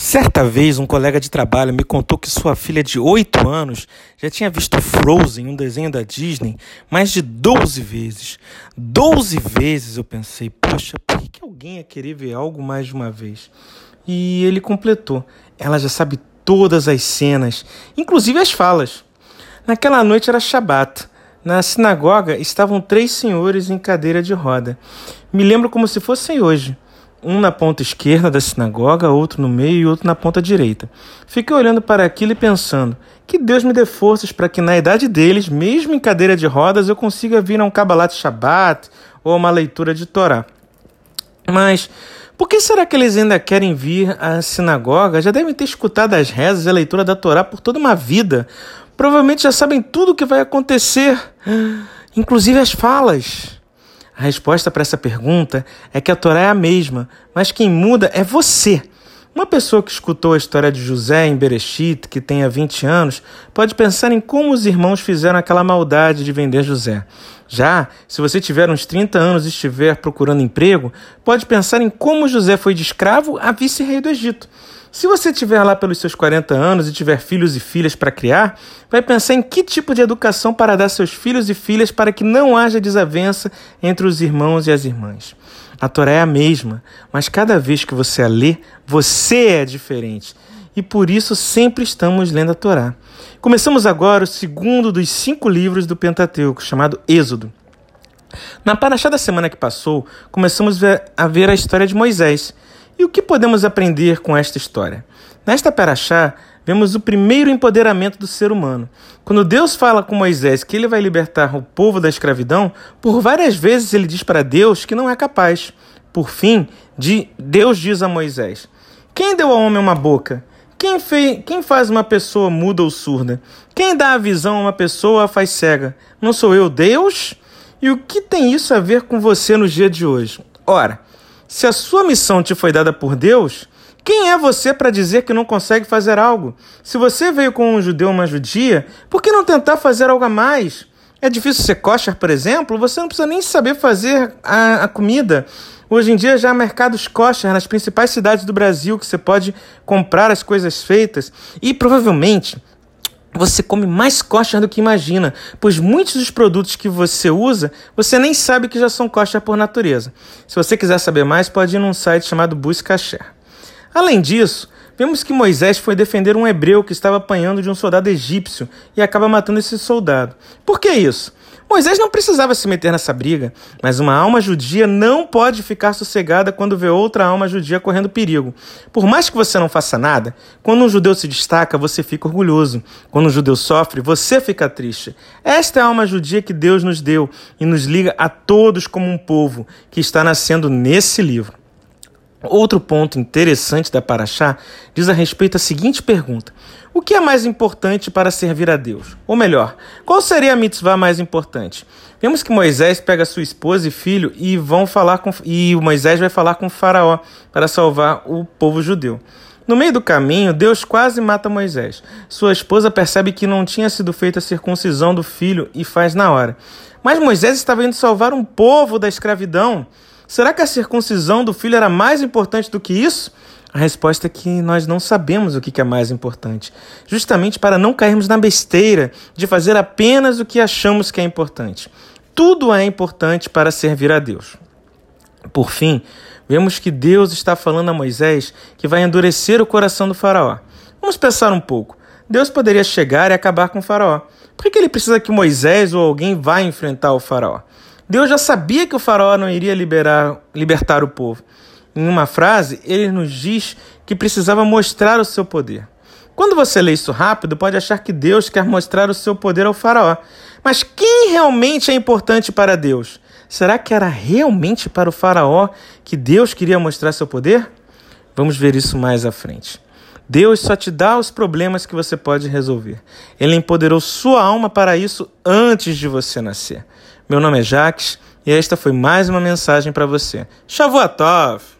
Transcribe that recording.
Certa vez, um colega de trabalho me contou que sua filha de 8 anos já tinha visto Frozen, um desenho da Disney, mais de 12 vezes. 12 vezes eu pensei, poxa, por que alguém ia querer ver algo mais de uma vez? E ele completou: ela já sabe todas as cenas, inclusive as falas. Naquela noite era Shabat. Na sinagoga estavam três senhores em cadeira de roda. Me lembro como se fossem hoje um na ponta esquerda da sinagoga, outro no meio e outro na ponta direita. Fiquei olhando para aquilo e pensando: que Deus me dê forças para que na idade deles, mesmo em cadeira de rodas, eu consiga vir a um Kabbalat Shabbat ou uma leitura de Torá. Mas por que será que eles ainda querem vir à sinagoga? Já devem ter escutado as rezas e a leitura da Torá por toda uma vida. Provavelmente já sabem tudo o que vai acontecer, inclusive as falas. A resposta para essa pergunta é que a Torá é a mesma, mas quem muda é você. Uma pessoa que escutou a história de José em Bereshit, que tenha 20 anos, pode pensar em como os irmãos fizeram aquela maldade de vender José. Já, se você tiver uns 30 anos e estiver procurando emprego, pode pensar em como José foi de escravo a vice-rei do Egito. Se você estiver lá pelos seus 40 anos e tiver filhos e filhas para criar, vai pensar em que tipo de educação para dar seus filhos e filhas para que não haja desavença entre os irmãos e as irmãs. A Torá é a mesma, mas cada vez que você a lê, você é diferente. E por isso sempre estamos lendo a Torá. Começamos agora o segundo dos cinco livros do Pentateuco, chamado Êxodo. Na paraxá da semana que passou, começamos a ver a história de Moisés. E o que podemos aprender com esta história? Nesta Perachá, vemos o primeiro empoderamento do ser humano. Quando Deus fala com Moisés que ele vai libertar o povo da escravidão, por várias vezes ele diz para Deus que não é capaz. Por fim, Deus diz a Moisés: Quem deu ao homem uma boca? Quem, fez, quem faz uma pessoa muda ou surda? Quem dá a visão a uma pessoa a faz cega? Não sou eu, Deus? E o que tem isso a ver com você no dia de hoje? Ora, se a sua missão te foi dada por Deus, quem é você para dizer que não consegue fazer algo? Se você veio com um judeu ou uma judia, por que não tentar fazer algo a mais? É difícil ser kosher, por exemplo? Você não precisa nem saber fazer a, a comida. Hoje em dia já há mercados kosher nas principais cidades do Brasil que você pode comprar as coisas feitas e provavelmente você come mais kosher do que imagina, pois muitos dos produtos que você usa, você nem sabe que já são kosher por natureza. Se você quiser saber mais, pode ir num site chamado Buscasher. Além disso, vemos que Moisés foi defender um hebreu que estava apanhando de um soldado egípcio e acaba matando esse soldado. Por que isso? Moisés não precisava se meter nessa briga, mas uma alma judia não pode ficar sossegada quando vê outra alma judia correndo perigo. Por mais que você não faça nada, quando um judeu se destaca, você fica orgulhoso. Quando um judeu sofre, você fica triste. Esta é a alma judia que Deus nos deu e nos liga a todos como um povo que está nascendo nesse livro. Outro ponto interessante da Paraxá diz a respeito à seguinte pergunta: O que é mais importante para servir a Deus? Ou melhor, qual seria a mitzvah mais importante? Vemos que Moisés pega sua esposa e filho e vão falar com e Moisés vai falar com Faraó para salvar o povo judeu. No meio do caminho, Deus quase mata Moisés. Sua esposa percebe que não tinha sido feita a circuncisão do filho e faz na hora. Mas Moisés estava indo salvar um povo da escravidão. Será que a circuncisão do filho era mais importante do que isso? A resposta é que nós não sabemos o que é mais importante, justamente para não cairmos na besteira de fazer apenas o que achamos que é importante. Tudo é importante para servir a Deus. Por fim, vemos que Deus está falando a Moisés que vai endurecer o coração do Faraó. Vamos pensar um pouco. Deus poderia chegar e acabar com o Faraó. Por que ele precisa que Moisés ou alguém vá enfrentar o Faraó? Deus já sabia que o faraó não iria liberar, libertar o povo. Em uma frase, ele nos diz que precisava mostrar o seu poder. Quando você lê isso rápido, pode achar que Deus quer mostrar o seu poder ao faraó. Mas quem realmente é importante para Deus? Será que era realmente para o faraó que Deus queria mostrar seu poder? Vamos ver isso mais à frente. Deus só te dá os problemas que você pode resolver. Ele empoderou sua alma para isso antes de você nascer. Meu nome é Jaques e esta foi mais uma mensagem para você. Shavuot Tov!